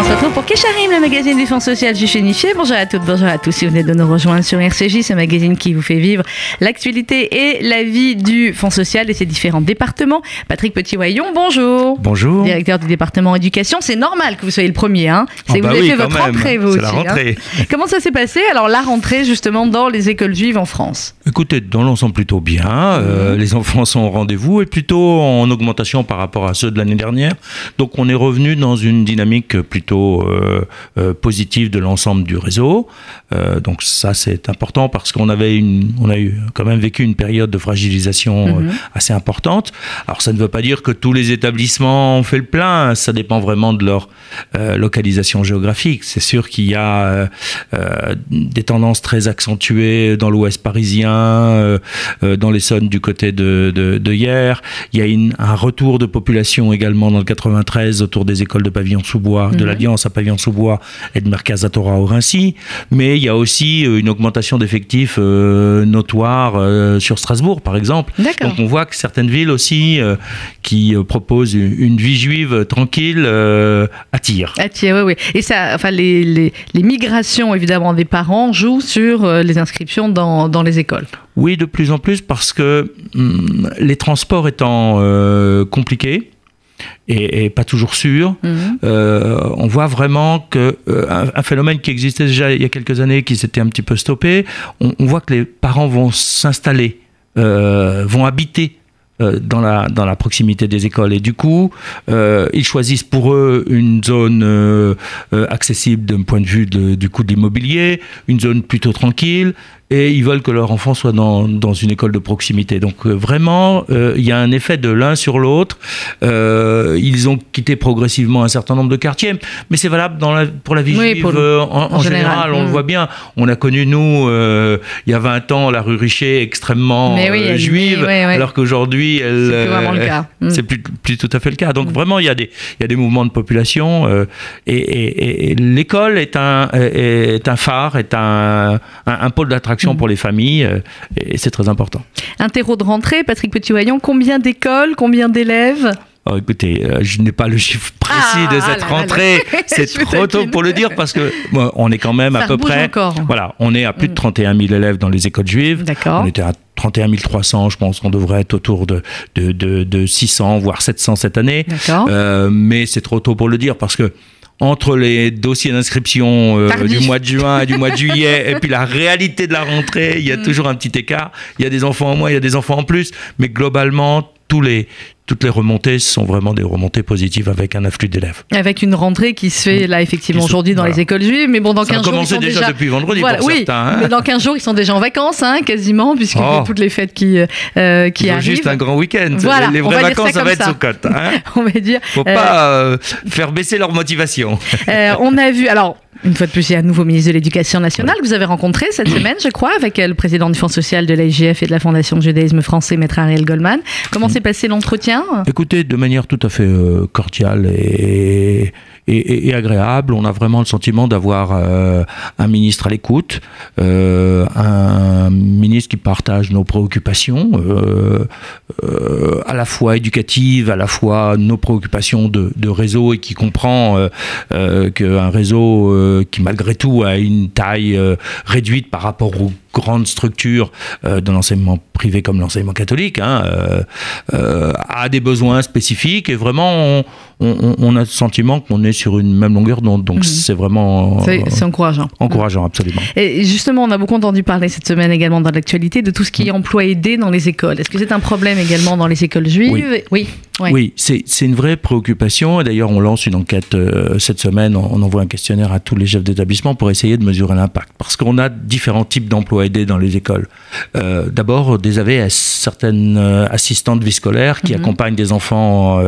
On se retrouve pour Kesharim, le magazine du Fonds social juif unifié. Bonjour à toutes, bonjour à tous. Si vous venez de nous rejoindre sur RCJ, ce magazine qui vous fait vivre l'actualité et la vie du Fonds social et ses différents départements. Patrick Petit-Wayon, bonjour. Bonjour. Directeur du département éducation. C'est normal que vous soyez le premier. Hein Oh C'est bah vous avez oui, fait votre même. rentrée, vous aussi. la rentrée. hein. Comment ça s'est passé Alors, la rentrée, justement, dans les écoles juives en France? Écoutez, dans l'ensemble plutôt bien. Euh, les enfants sont au rendez-vous et plutôt en augmentation par rapport à ceux de l'année dernière. Donc on est revenu dans une dynamique plutôt euh, euh, positive de l'ensemble du réseau. Euh, donc ça c'est important parce qu'on avait une, on a eu quand même vécu une période de fragilisation euh, assez importante. Alors ça ne veut pas dire que tous les établissements ont fait le plein. Ça dépend vraiment de leur localisation géographique. C'est sûr qu'il y a des tendances très accentuées dans l'ouest parisien, dans l'Essonne du côté de, de, de hier. Il y a une- un retour de population également dans le 93 autour des écoles de Pavillon-sous-Bois, de l'Alliance à Pavillon-sous-Bois et de Mercaz à Torah au Rincy. Mais il y a aussi euh, une augmentation d'effectifs euh, notoire euh, sur Strasbourg, par exemple. Donc on voit que certaines villes aussi euh, qui proposent une, une vie juive tranquille attirent. Tiens, oui, oui. Et ça, enfin, les, les, les migrations, évidemment, des parents jouent sur les inscriptions dans, dans les écoles. Oui, de plus en plus parce que hum, les transports étant compliqués et, et pas toujours sûrs, Mhm. euh, on voit vraiment que euh, un, un phénomène qui existait déjà il y a quelques années, qui s'était un petit peu stoppé, on, on voit que les parents vont s'installer, euh, vont habiter dans la, dans la proximité des écoles. Et du coup, euh, ils choisissent pour eux une zone euh, accessible d'un point de vue de- du coût de l'immobilier, une zone plutôt tranquille, et ils veulent que leur enfant soit dans, dans une école de proximité. Donc euh, vraiment, euh, il y a un effet de l'un sur l'autre. Euh, ils ont quitté progressivement un certain nombre de quartiers, mais c'est valable dans la, pour la vie Oui, juive pour le- en, en général. général. On Mm. le voit bien. On a connu, nous, il y a 20 ans, la rue Richer extrêmement oui, juive, oui, alors qu'aujourd'hui, elle, C'est plus vraiment le cas. Mm. C'est plus, plus tout à fait le cas. Donc vraiment, il y a des, il y a des mouvements de population et, et- et l'école est un, est un phare, est un, un, un pôle Mm. d'attraction pour les familles euh, et c'est très important. Interro de rentrée, Patrick Petit-Wayon, combien d'écoles, combien d'élèves? Oh, écoutez, euh, je n'ai pas le chiffre précis Ah, de ah cette là rentrée. C'est trop tôt pour le dire parce que bon, on est quand même Ça à peu près. encore. Voilà, on est à plus de Mm. 31 000 élèves dans les écoles juives. D'accord. On était à 31 300, je pense qu'on devrait être autour de, de, de, de 600, voire 700 cette année. D'accord. Euh, mais c'est trop tôt pour le dire parce que entre les dossiers d'inscription euh, du mois de juin et du mois de juillet et puis la réalité de la rentrée, il y a Mm. toujours un petit écart. Il y a des enfants en moins, il y a des enfants en plus, mais globalement, tous les, toutes les remontées sont vraiment des remontées positives avec un afflux d'élèves. Avec une rentrée qui se fait là effectivement aujourd'hui dans voilà. les écoles juives, mais bon dans Ça a 15 jours ils sont déjà, déjà depuis vendredi Voilà, pour oui, certains. hein. mais dans 15 jours ils sont déjà en vacances hein, quasiment a Oh. toutes les fêtes qui euh, qui Il faut arrivent. juste un grand week-end. Voilà, les vraies vacances, ça, va être sous cote. Hein On va dire. Faut Euh, pas euh, faire baisser leur motivation. Euh, on a vu, alors, une fois de plus, il y a un nouveau ministre de l'Éducation nationale que vous avez rencontré cette semaine, je crois, avec le président du Fonds social de l'AIGF et de la Fondation judaïsme français, Maître Ariel Goldman. Comment s'est passé l'entretien Écoutez, de manière tout à fait euh, cordiale et, agréable, on a vraiment le sentiment d'avoir euh, un ministre à l'écoute, euh, un ministre qui partage nos préoccupations, à la fois éducatives, à la fois nos préoccupations de, de réseau et qui comprend qu'un réseau qui malgré tout a une taille réduite par rapport aux grandes structures euh, de l'enseignement privé comme l'enseignement catholique hein, euh, euh, a des besoins spécifiques et vraiment on, on- on a le sentiment qu'on est sur une même longueur d'onde donc Mhm. c'est vraiment C'est euh, c'est encourageant. encourageant absolument. Et justement, on a beaucoup entendu parler cette semaine également dans l'actualité de tout ce qui est emploi aidé dans les écoles. Est-ce que c'est un problème également dans les écoles juives? Oui. Oui. Oui. Oui, c'est c'est une vraie préoccupation. Et D'ailleurs, on lance une enquête euh, cette semaine. On, envoie un questionnaire à tous les chefs d'établissement pour essayer de mesurer l'impact. Parce qu'on a différents types d'emplois aidés dans les écoles. Euh, D'abord, des AVS, certaines euh, assistantes vie scolaire qui Mhm. accompagnent des enfants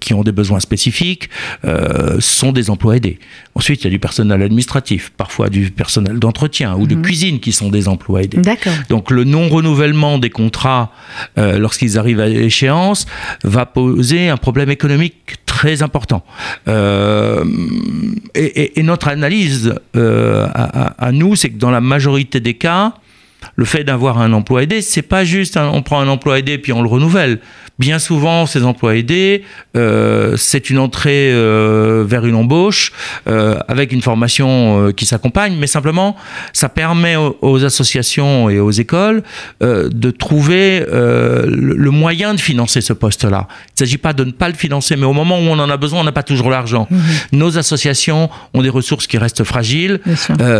qui ont des besoins spécifiques, sont des emplois aidés. Ensuite, il y a du personnel administratif, parfois du personnel d'entretien ou de Mhm. cuisine qui sont des emplois aidés. D'accord. Donc le non-renouvellement des contrats lorsqu'ils arrivent à échéance va poser un problème économique très important. Euh, et, notre analyse euh, à nous, c'est que dans la majorité des cas, le fait d'avoir un emploi aidé, c'est pas juste on prend un emploi aidé puis on le renouvelle. Bien souvent, ces emplois aidés, euh, c'est une entrée euh, vers une embauche euh, avec une formation qui s'accompagne, mais simplement, ça permet aux, associations et aux écoles de trouver le, moyen de financer ce poste-là. Il ne s'agit pas de ne pas le financer, mais au moment où on en a besoin, on n'a pas toujours l'argent. Mhm. Nos associations ont des ressources qui restent fragiles,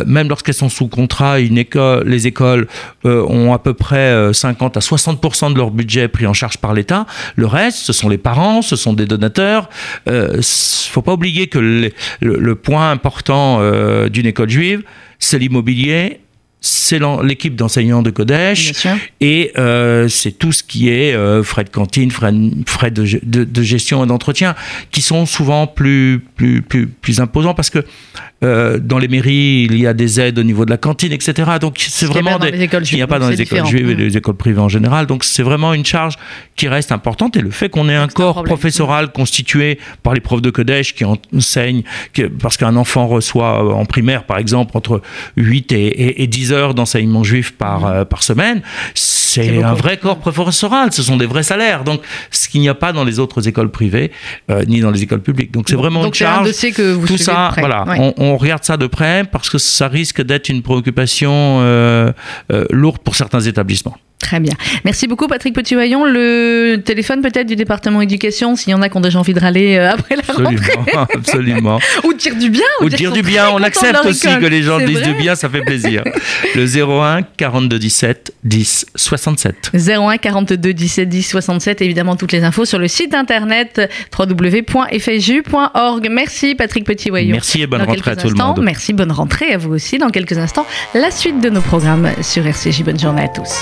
même lorsqu'elles sont sous contrat. Une école, les écoles ont à peu près 50 à 60% de leur budget pris en charge par l'État. Le reste, ce sont les parents, ce sont des donateurs. Il euh, faut pas oublier que le, point important euh, d'une école juive, c'est l'immobilier c'est l'équipe d'enseignants de Kodesh. Et euh, c'est tout ce qui est frais de cantine, frais, frais de, de, gestion et d'entretien qui sont souvent plus, plus, plus, plus imposants parce que euh, dans les mairies, il y a des aides au niveau de la cantine, etc. Donc c'est vraiment des... il n'y a pas dans les écoles juives et les écoles privées en général. Donc c'est vraiment une charge qui reste importante. Et le fait qu'on ait un corps professoral constitué par les profs de Kodesh qui enseignent, parce qu'un enfant reçoit euh, en primaire par exemple entre 8 et, 10 heures d'enseignement juif par, euh, par semaine, c'est un vrai corps professoral, ce sont des vrais salaires. Donc, ce qu'il n'y a pas dans les autres écoles privées, euh, ni dans les écoles publiques. Donc, c'est vraiment une charge. Un que vous Tout ça, voilà, on, regarde ça de près parce que ça risque d'être une préoccupation euh, lourde pour certains établissements. Très bien. Merci beaucoup, Patrick Petit-Vaillon. Le téléphone peut-être du département éducation, s'il y en a qui ont déjà envie de râler euh, après la absolument, rentrée. Absolument. ou dire du bien. Ou, dire, du bien. On accepte aussi que les gens disent du bien, ça fait plaisir. Le 01 42 17 10 67. 01 42 17 10 67. Évidemment, toutes les infos sur le site internet www.fju.org. Merci, Patrick Petit-Vaillon. Merci et bonne rentrée à tout le monde. Merci, bonne rentrée à vous aussi. Dans quelques instants, la suite de nos programmes sur RCJ. Bonne journée à tous.